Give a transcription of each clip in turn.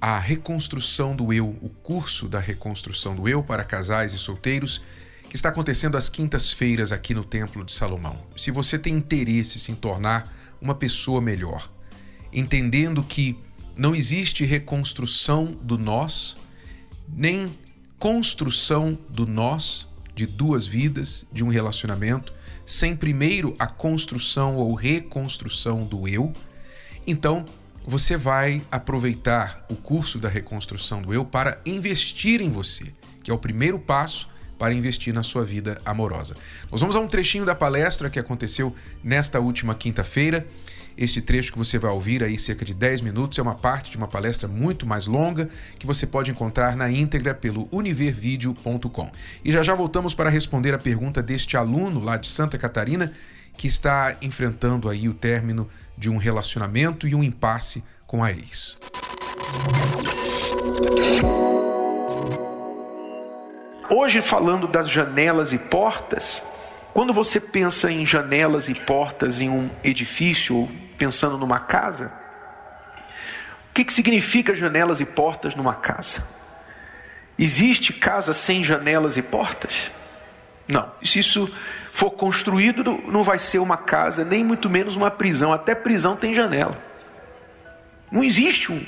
a reconstrução do eu, o curso da reconstrução do eu para casais e solteiros, que está acontecendo às quintas-feiras aqui no Templo de Salomão. Se você tem interesse em se tornar uma pessoa melhor, entendendo que não existe reconstrução do nós, nem construção do nós, de duas vidas, de um relacionamento, sem primeiro a construção ou reconstrução do eu, então você vai aproveitar o curso da reconstrução do eu para investir em você, que é o primeiro passo para investir na sua vida amorosa. Nós vamos a um trechinho da palestra que aconteceu nesta última quinta-feira. Este trecho que você vai ouvir aí, cerca de 10 minutos, é uma parte de uma palestra muito mais longa que você pode encontrar na íntegra pelo univervideo.com. E já já voltamos para responder a pergunta deste aluno lá de Santa Catarina que está enfrentando aí o término de um relacionamento e um impasse com a ex. Hoje, falando das janelas e portas, quando você pensa em janelas e portas em um edifício, pensando numa casa, o que, que significa janelas e portas numa casa? Existe casa sem janelas e portas? Não. Isso for construído, não vai ser uma casa, nem muito menos uma prisão. Até prisão tem janela. Não existe um,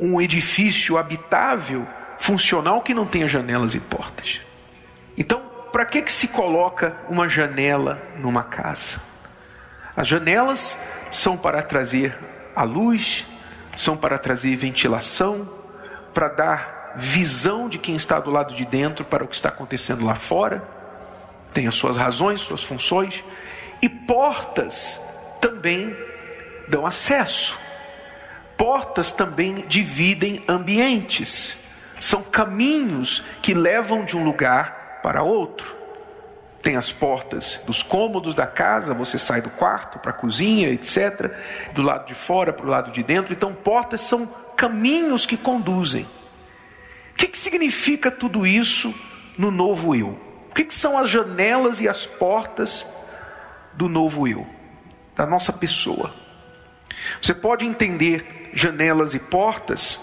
um edifício habitável, funcional, que não tenha janelas e portas. Então, para que, que se coloca uma janela numa casa? As janelas são para trazer a luz, são para trazer ventilação, para dar visão de quem está do lado de dentro para o que está acontecendo lá fora tem as suas razões, suas funções, e portas também dão acesso. Portas também dividem ambientes. São caminhos que levam de um lugar para outro. Tem as portas dos cômodos da casa, você sai do quarto para a cozinha, etc. Do lado de fora para o lado de dentro. Então, portas são caminhos que conduzem. O que, que significa tudo isso no novo eu? O que, que são as janelas e as portas do novo eu, da nossa pessoa? Você pode entender janelas e portas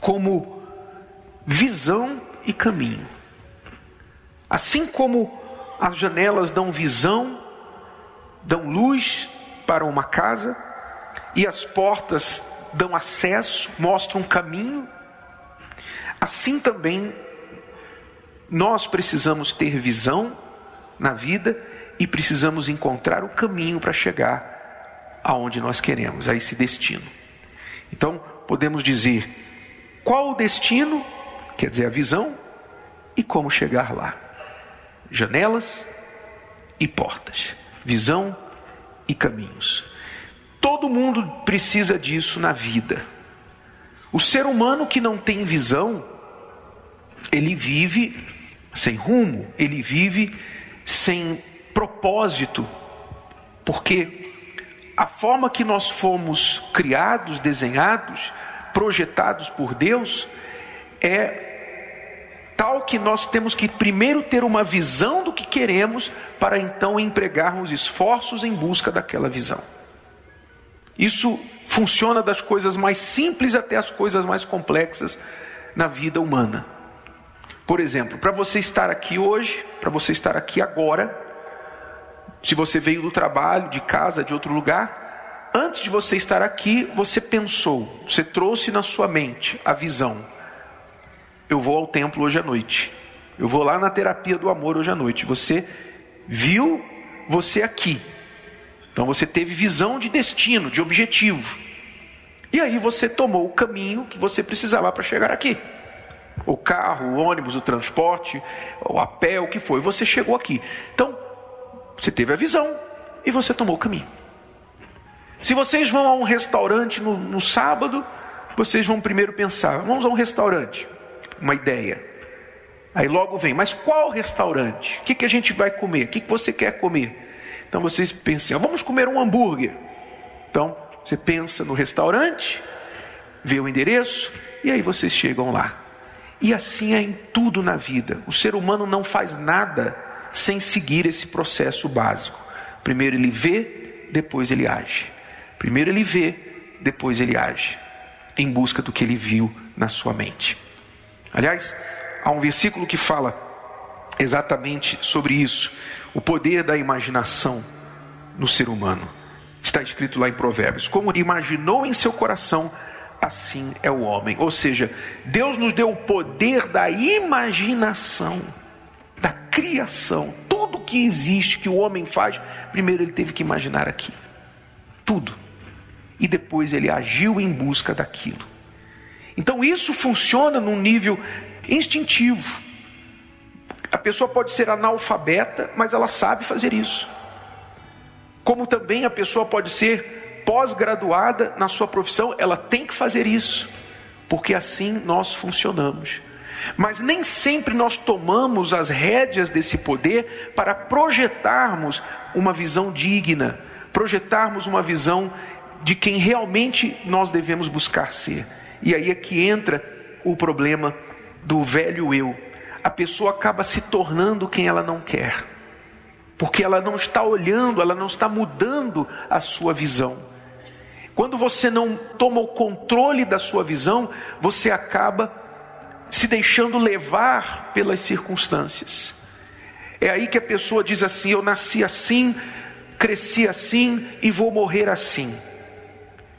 como visão e caminho. Assim como as janelas dão visão, dão luz para uma casa, e as portas dão acesso, mostram um caminho, assim também nós precisamos ter visão na vida e precisamos encontrar o caminho para chegar aonde nós queremos, a esse destino. Então, podemos dizer qual o destino, quer dizer, a visão, e como chegar lá. Janelas e portas, visão e caminhos. Todo mundo precisa disso na vida. O ser humano que não tem visão, ele vive sem rumo, ele vive sem propósito, porque a forma que nós fomos criados, desenhados, projetados por Deus, é tal que nós temos que primeiro ter uma visão do que queremos, para então empregarmos esforços em busca daquela visão. Isso funciona das coisas mais simples até as coisas mais complexas na vida humana. Por exemplo, para você estar aqui hoje, para você estar aqui agora, se você veio do trabalho, de casa, de outro lugar, antes de você estar aqui, você pensou, você trouxe na sua mente a visão. Eu vou ao templo hoje à noite. Eu vou lá na terapia do amor hoje à noite. Você viu você aqui. Então você teve visão de destino, de objetivo. E aí você tomou o caminho que você precisava para chegar aqui o carro, o ônibus, o transporte, ou a pé, o que foi, você chegou aqui. Então, você teve a visão e você tomou o caminho. Se vocês vão a um restaurante no, no sábado, vocês vão primeiro pensar: vamos a um restaurante. uma ideia. Aí logo vem, mas qual restaurante? O que, que a gente vai comer? O que, que você quer comer? Então vocês pensam, vamos comer um hambúrguer. Então você pensa no restaurante, vê o endereço e aí vocês chegam lá. E assim é em tudo na vida. O ser humano não faz nada sem seguir esse processo básico. Primeiro ele vê, depois ele age. Primeiro ele vê, depois ele age, em busca do que ele viu na sua mente. Aliás, há um versículo que fala exatamente sobre isso, o poder da imaginação no ser humano. Está escrito lá em Provérbios: Como imaginou em seu coração, assim é o homem. Ou seja, Deus nos deu o poder da imaginação, da criação. Tudo que existe, que o homem faz, primeiro ele teve que imaginar aqui. Tudo. E depois ele agiu em busca daquilo. Então isso funciona num nível instintivo. A pessoa pode ser analfabeta, mas ela sabe fazer isso. Como também a pessoa pode ser pós-graduada na sua profissão, ela tem que fazer isso, porque assim nós funcionamos. Mas nem sempre nós tomamos as rédeas desse poder para projetarmos uma visão digna, projetarmos uma visão de quem realmente nós devemos buscar ser. E aí é que entra o problema do velho eu. A pessoa acaba se tornando quem ela não quer, porque ela não está olhando, ela não está mudando a sua visão. Quando você não toma o controle da sua visão, você acaba se deixando levar pelas circunstâncias. É aí que a pessoa diz assim: Eu nasci assim, cresci assim e vou morrer assim.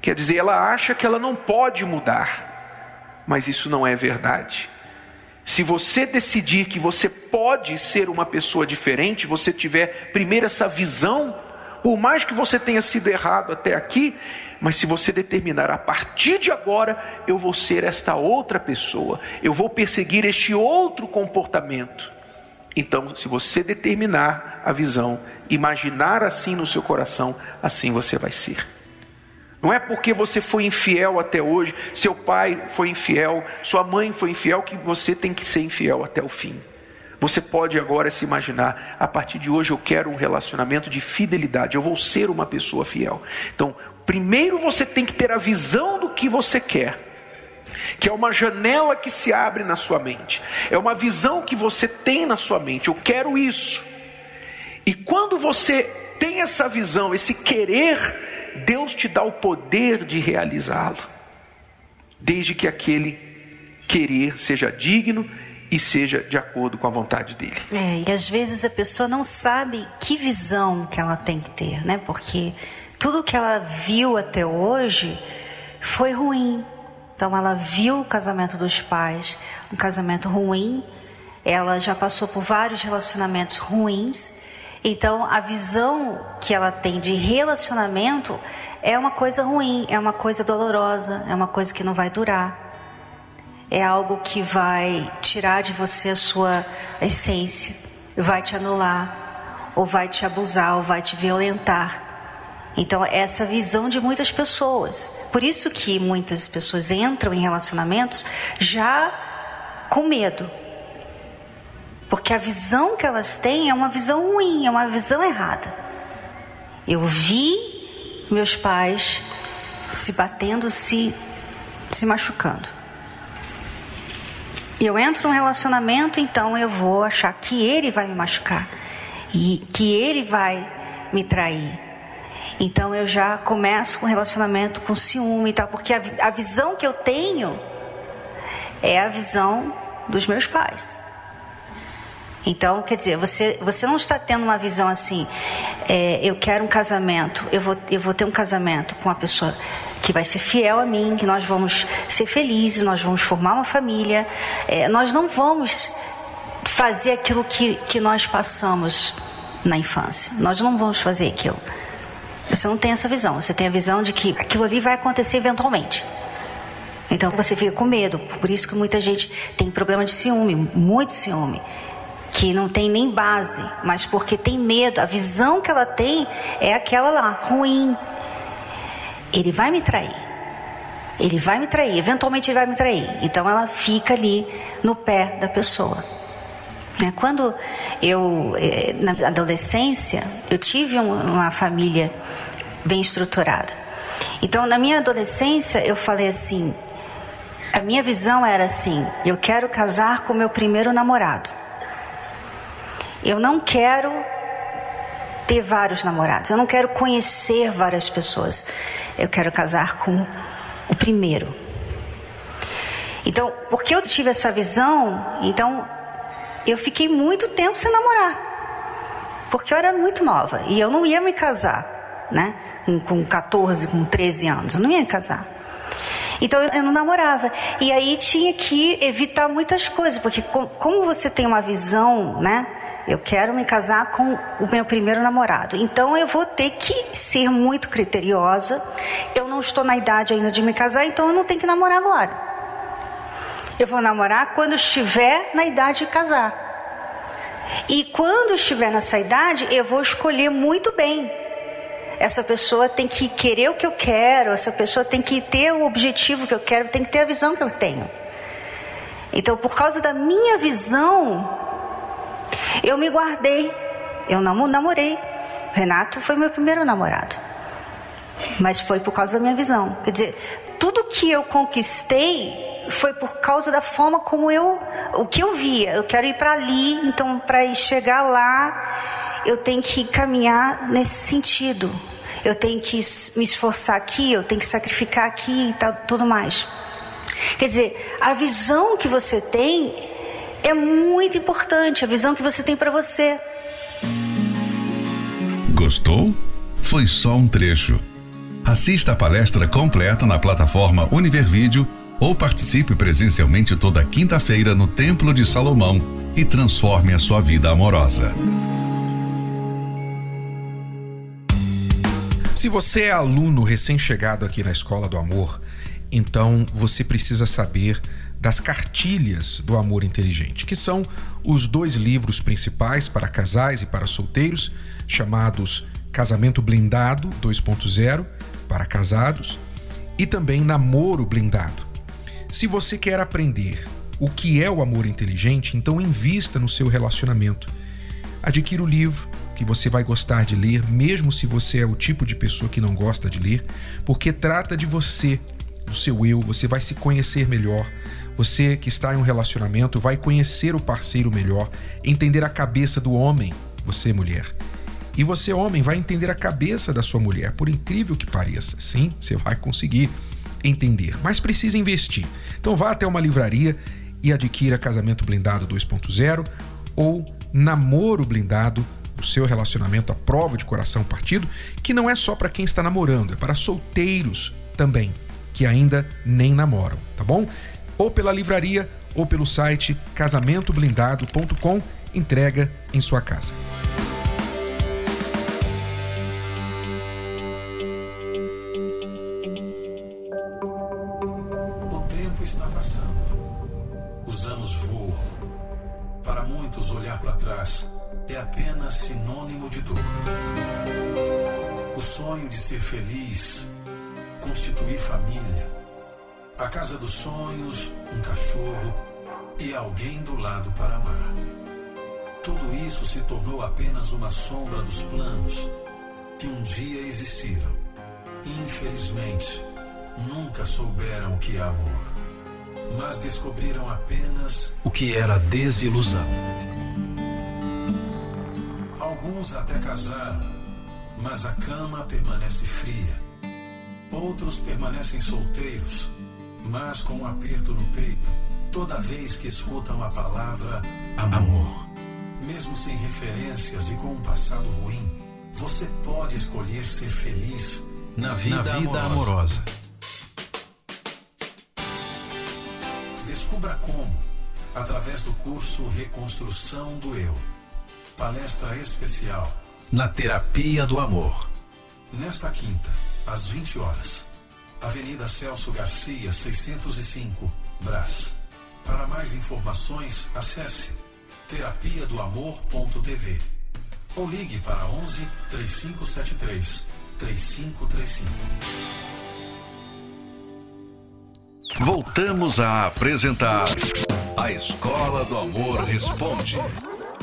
Quer dizer, ela acha que ela não pode mudar, mas isso não é verdade. Se você decidir que você pode ser uma pessoa diferente, você tiver primeiro essa visão, por mais que você tenha sido errado até aqui, mas se você determinar a partir de agora, eu vou ser esta outra pessoa, eu vou perseguir este outro comportamento. Então, se você determinar a visão, imaginar assim no seu coração, assim você vai ser. Não é porque você foi infiel até hoje, seu pai foi infiel, sua mãe foi infiel, que você tem que ser infiel até o fim. Você pode agora se imaginar, a partir de hoje eu quero um relacionamento de fidelidade, eu vou ser uma pessoa fiel. Então, primeiro você tem que ter a visão do que você quer, que é uma janela que se abre na sua mente, é uma visão que você tem na sua mente, eu quero isso. E quando você tem essa visão, esse querer, Deus te dá o poder de realizá-lo, desde que aquele querer seja digno e seja de acordo com a vontade dele. É, e às vezes a pessoa não sabe que visão que ela tem que ter, né? Porque tudo que ela viu até hoje foi ruim. Então ela viu o casamento dos pais, um casamento ruim. Ela já passou por vários relacionamentos ruins então, a visão que ela tem de relacionamento é uma coisa ruim, é uma coisa dolorosa, é uma coisa que não vai durar. É algo que vai tirar de você a sua essência, vai te anular, ou vai te abusar, ou vai te violentar. Então, essa visão de muitas pessoas. Por isso que muitas pessoas entram em relacionamentos já com medo, porque a visão que elas têm é uma visão ruim, é uma visão errada. Eu vi meus pais se batendo, se, se machucando. Eu entro num relacionamento, então eu vou achar que ele vai me machucar e que ele vai me trair. Então eu já começo com um relacionamento com ciúme e tal, porque a, a visão que eu tenho é a visão dos meus pais. Então, quer dizer, você, você não está tendo uma visão assim, é, eu quero um casamento, eu vou, eu vou ter um casamento com uma pessoa que vai ser fiel a mim, que nós vamos ser felizes, nós vamos formar uma família, é, nós não vamos fazer aquilo que, que nós passamos na infância, nós não vamos fazer aquilo. Você não tem essa visão, você tem a visão de que aquilo ali vai acontecer eventualmente. Então você fica com medo, por isso que muita gente tem problema de ciúme, muito ciúme que não tem nem base, mas porque tem medo, a visão que ela tem é aquela lá, ruim. Ele vai me trair. Ele vai me trair, eventualmente ele vai me trair. Então ela fica ali no pé da pessoa. Né? Quando eu, eh, na adolescência, eu tive uma família bem estruturada. Então, na minha adolescência, eu falei assim: a minha visão era assim: eu quero casar com meu primeiro namorado. Eu não quero ter vários namorados, eu não quero conhecer várias pessoas. Eu quero casar com o primeiro. Então, porque eu tive essa visão, então eu fiquei muito tempo sem namorar. Porque eu era muito nova e eu não ia me casar, né? Com 14, com 13 anos, eu não ia me casar. Então eu não namorava. E aí tinha que evitar muitas coisas, porque como você tem uma visão, né? Eu quero me casar com o meu primeiro namorado. Então eu vou ter que ser muito criteriosa. Eu não estou na idade ainda de me casar, então eu não tenho que namorar agora. Eu vou namorar quando estiver na idade de casar. E quando estiver nessa idade, eu vou escolher muito bem. Essa pessoa tem que querer o que eu quero, essa pessoa tem que ter o objetivo que eu quero, tem que ter a visão que eu tenho. Então, por causa da minha visão, eu me guardei. Eu não namorei. Renato foi meu primeiro namorado. Mas foi por causa da minha visão. Quer dizer, tudo que eu conquistei foi por causa da forma como eu, o que eu via. Eu quero ir para ali, então para chegar lá, eu tenho que caminhar nesse sentido. Eu tenho que me esforçar aqui, eu tenho que sacrificar aqui e tal, tudo mais. Quer dizer, a visão que você tem é muito importante a visão que você tem para você. Gostou? Foi só um trecho. Assista a palestra completa na plataforma Univervídeo ou participe presencialmente toda quinta-feira no Templo de Salomão e transforme a sua vida amorosa. Se você é aluno recém-chegado aqui na Escola do Amor, então você precisa saber das cartilhas do amor inteligente, que são os dois livros principais para casais e para solteiros, chamados Casamento Blindado 2.0 para casados e também Namoro Blindado. Se você quer aprender o que é o amor inteligente, então invista no seu relacionamento. Adquira o livro que você vai gostar de ler, mesmo se você é o tipo de pessoa que não gosta de ler, porque trata de você, do seu eu, você vai se conhecer melhor, você que está em um relacionamento vai conhecer o parceiro melhor, entender a cabeça do homem, você mulher. E você, homem, vai entender a cabeça da sua mulher, por incrível que pareça. Sim, você vai conseguir entender, mas precisa investir. Então vá até uma livraria e adquira Casamento Blindado 2.0 ou Namoro Blindado, o seu relacionamento à prova de coração partido, que não é só para quem está namorando, é para solteiros também, que ainda nem namoram, tá bom? ou pela livraria ou pelo site casamentoblindado.com, entrega em sua casa. De ser feliz, constituir família, a casa dos sonhos, um cachorro e alguém do lado para amar. Tudo isso se tornou apenas uma sombra dos planos que um dia existiram. Infelizmente, nunca souberam o que é amor, mas descobriram apenas o que era desilusão. Alguns até casaram, mas a cama permanece fria. Outros permanecem solteiros mas com um aperto no peito toda vez que escutam a palavra amor. Mesmo sem referências e com um passado ruim, você pode escolher ser feliz na vida, na vida amorosa. amorosa. Descubra como, através do curso Reconstrução do Eu. Palestra especial na Terapia do Amor. Nesta quinta, às 20 horas Avenida Celso Garcia, 605, Brás. Para mais informações, acesse terapia do amor.tv ou ligue para 11 3573 3535. Voltamos a apresentar A Escola do Amor Responde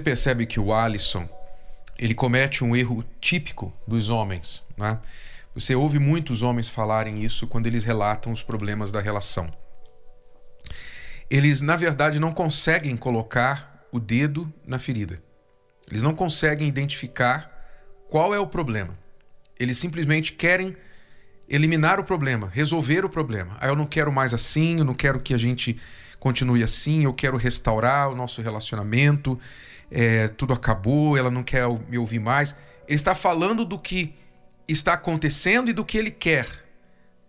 percebe que o Alisson ele comete um erro típico dos homens, né? Você ouve muitos homens falarem isso quando eles relatam os problemas da relação. Eles, na verdade, não conseguem colocar o dedo na ferida. Eles não conseguem identificar qual é o problema. Eles simplesmente querem eliminar o problema, resolver o problema. Ah, eu não quero mais assim, eu não quero que a gente continue assim, eu quero restaurar o nosso relacionamento, é, tudo acabou, ela não quer me ouvir mais. Ele está falando do que está acontecendo e do que ele quer.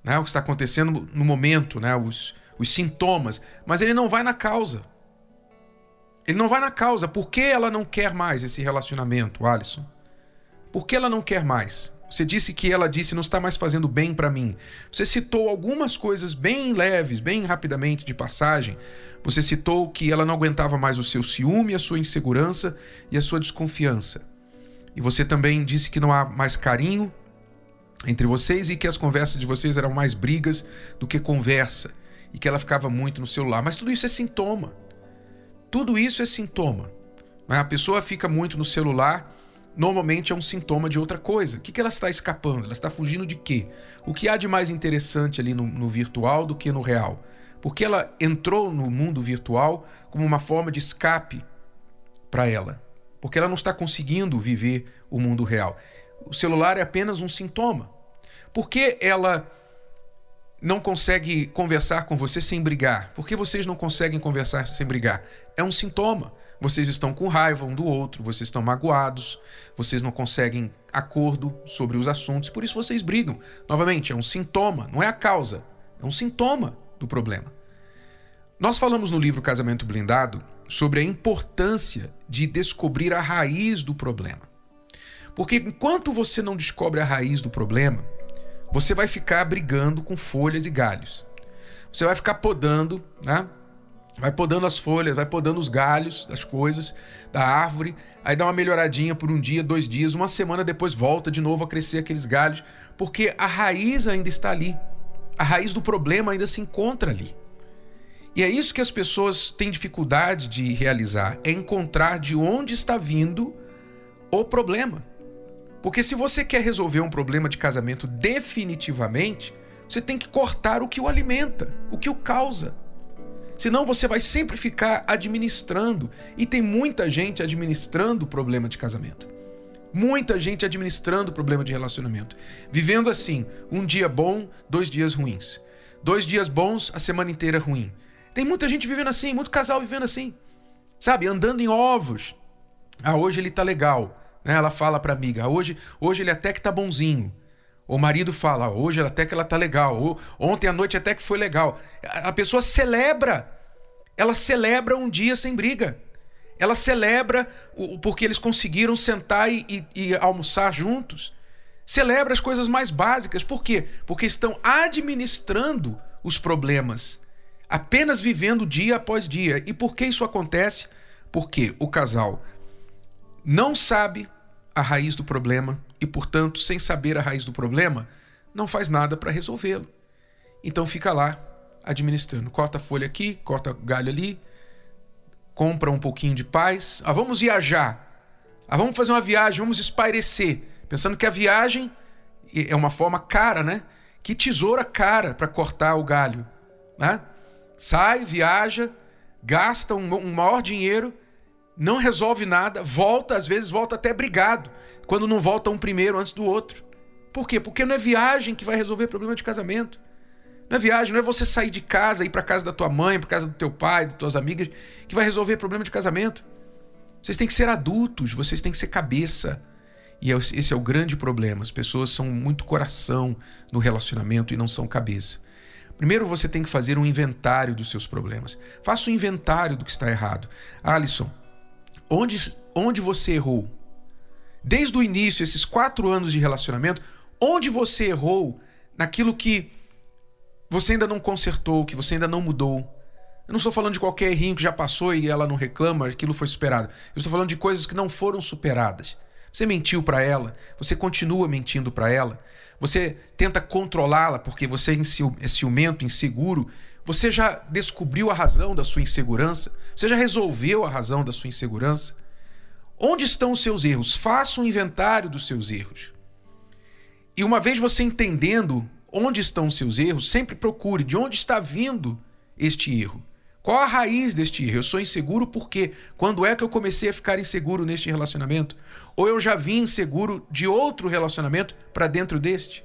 Né? O que está acontecendo no momento, né? os, os sintomas. Mas ele não vai na causa. Ele não vai na causa. Por que ela não quer mais esse relacionamento, Alisson? Por que ela não quer mais? Você disse que ela disse não está mais fazendo bem para mim. Você citou algumas coisas bem leves, bem rapidamente de passagem. Você citou que ela não aguentava mais o seu ciúme, a sua insegurança e a sua desconfiança. E você também disse que não há mais carinho entre vocês e que as conversas de vocês eram mais brigas do que conversa e que ela ficava muito no celular. Mas tudo isso é sintoma. Tudo isso é sintoma. A pessoa fica muito no celular normalmente é um sintoma de outra coisa. O que, ela está escapando? Ela está fugindo de quê? O que há de mais interessante ali no, no virtual do que no real? Porque ela entrou no mundo virtual como uma forma de escape para ela. Porque ela não está conseguindo viver o mundo real. O celular é apenas um sintoma. Por que ela não consegue conversar com você sem brigar? Por que vocês não conseguem conversar sem brigar? É um sintoma. Vocês estão com raiva um do outro, vocês estão magoados, vocês não conseguem acordo sobre os assuntos, por isso vocês brigam. Novamente, é um sintoma, não é a causa, é um sintoma do problema. Nós falamos no livro Casamento Blindado sobre a importância de descobrir a raiz do problema. Porque enquanto você não descobre a raiz do problema, você vai ficar brigando com folhas e galhos. Você vai ficar podando, né? vai podando as folhas, vai podando os galhos das coisas da árvore, aí dá uma melhoradinha por um dia, dois dias, uma semana depois volta de novo a crescer aqueles galhos, porque a raiz ainda está ali. A raiz do problema ainda se encontra ali. E é isso que as pessoas têm dificuldade de realizar, é encontrar de onde está vindo o problema. Porque se você quer resolver um problema de casamento definitivamente, você tem que cortar o que o alimenta, o que o causa. Senão você vai sempre ficar administrando. E tem muita gente administrando o problema de casamento. Muita gente administrando o problema de relacionamento. Vivendo assim, um dia bom, dois dias ruins. Dois dias bons, a semana inteira ruim. Tem muita gente vivendo assim, muito casal vivendo assim. Sabe, andando em ovos. Ah, hoje ele tá legal. Né? Ela fala pra amiga, hoje, hoje ele até que tá bonzinho. O marido fala, hoje até que ela tá legal, ontem à noite até que foi legal. A pessoa celebra, ela celebra um dia sem briga. Ela celebra porque eles conseguiram sentar e, e, e almoçar juntos. Celebra as coisas mais básicas. Por quê? Porque estão administrando os problemas, apenas vivendo dia após dia. E por que isso acontece? Porque o casal não sabe a raiz do problema e, portanto, sem saber a raiz do problema, não faz nada para resolvê-lo. Então fica lá administrando. Corta a folha aqui, corta galho ali, compra um pouquinho de paz. Ah, vamos viajar. Ah, vamos fazer uma viagem, vamos espairecer. Pensando que a viagem é uma forma cara, né? Que tesoura cara para cortar o galho. Né? Sai, viaja, gasta um, um maior dinheiro, não resolve nada, volta, às vezes volta até brigado, quando não volta um primeiro antes do outro. Por quê? Porque não é viagem que vai resolver problema de casamento. Não é viagem, não é você sair de casa, ir para casa da tua mãe, para casa do teu pai, das tuas amigas, que vai resolver problema de casamento. Vocês têm que ser adultos, vocês têm que ser cabeça. E é esse é o grande problema. As pessoas são muito coração no relacionamento e não são cabeça. Primeiro você tem que fazer um inventário dos seus problemas. Faça um inventário do que está errado. Alisson, onde, onde você errou? Desde o início, esses quatro anos de relacionamento, onde você errou naquilo que você ainda não consertou, que você ainda não mudou. Eu não estou falando de qualquer errinho que já passou e ela não reclama, aquilo foi superado. Eu estou falando de coisas que não foram superadas. Você mentiu para ela, você continua mentindo para ela, você tenta controlá-la porque você é ciumento, inseguro. Você já descobriu a razão da sua insegurança? Você já resolveu a razão da sua insegurança? Onde estão os seus erros? Faça um inventário dos seus erros. E uma vez você entendendo onde estão os seus erros, sempre procure de onde está vindo este erro. Qual a raiz deste erro? Eu sou inseguro porque quando é que eu comecei a ficar inseguro neste relacionamento? Ou eu já vim inseguro de outro relacionamento para dentro deste?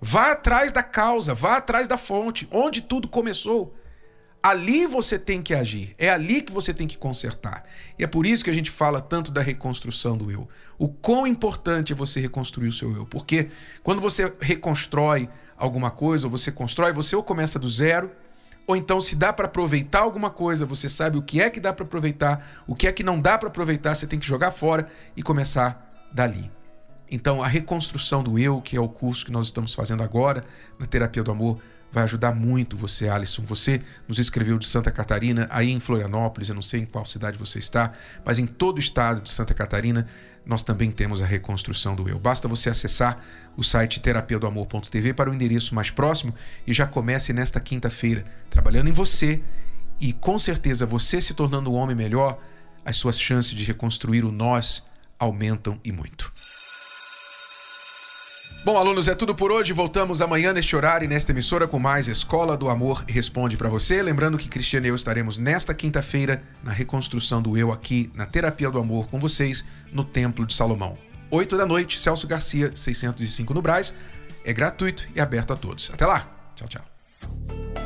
Vá atrás da causa, vá atrás da fonte, onde tudo começou. Ali você tem que agir, é ali que você tem que consertar. E é por isso que a gente fala tanto da reconstrução do eu. O quão importante é você reconstruir o seu eu, porque quando você reconstrói alguma coisa, ou você constrói, você ou começa do zero, ou então se dá para aproveitar alguma coisa, você sabe o que é que dá para aproveitar, o que é que não dá para aproveitar, você tem que jogar fora e começar dali. Então, a reconstrução do eu, que é o curso que nós estamos fazendo agora na terapia do amor, vai ajudar muito você, Alisson. Você nos escreveu de Santa Catarina, aí em Florianópolis, eu não sei em qual cidade você está, mas em todo o estado de Santa Catarina nós também temos a reconstrução do eu. Basta você acessar o site terapia do amor.tv para o endereço mais próximo e já comece nesta quinta-feira trabalhando em você e com certeza você se tornando um homem melhor, as suas chances de reconstruir o nós aumentam e muito. Bom, alunos, é tudo por hoje. Voltamos amanhã neste horário e nesta emissora com mais Escola do Amor Responde para você. Lembrando que Cristiano e eu estaremos nesta quinta-feira na reconstrução do eu aqui na Terapia do Amor com vocês no Templo de Salomão. 8 da noite, Celso Garcia, 605 no Braz. É gratuito e aberto a todos. Até lá. Tchau, tchau.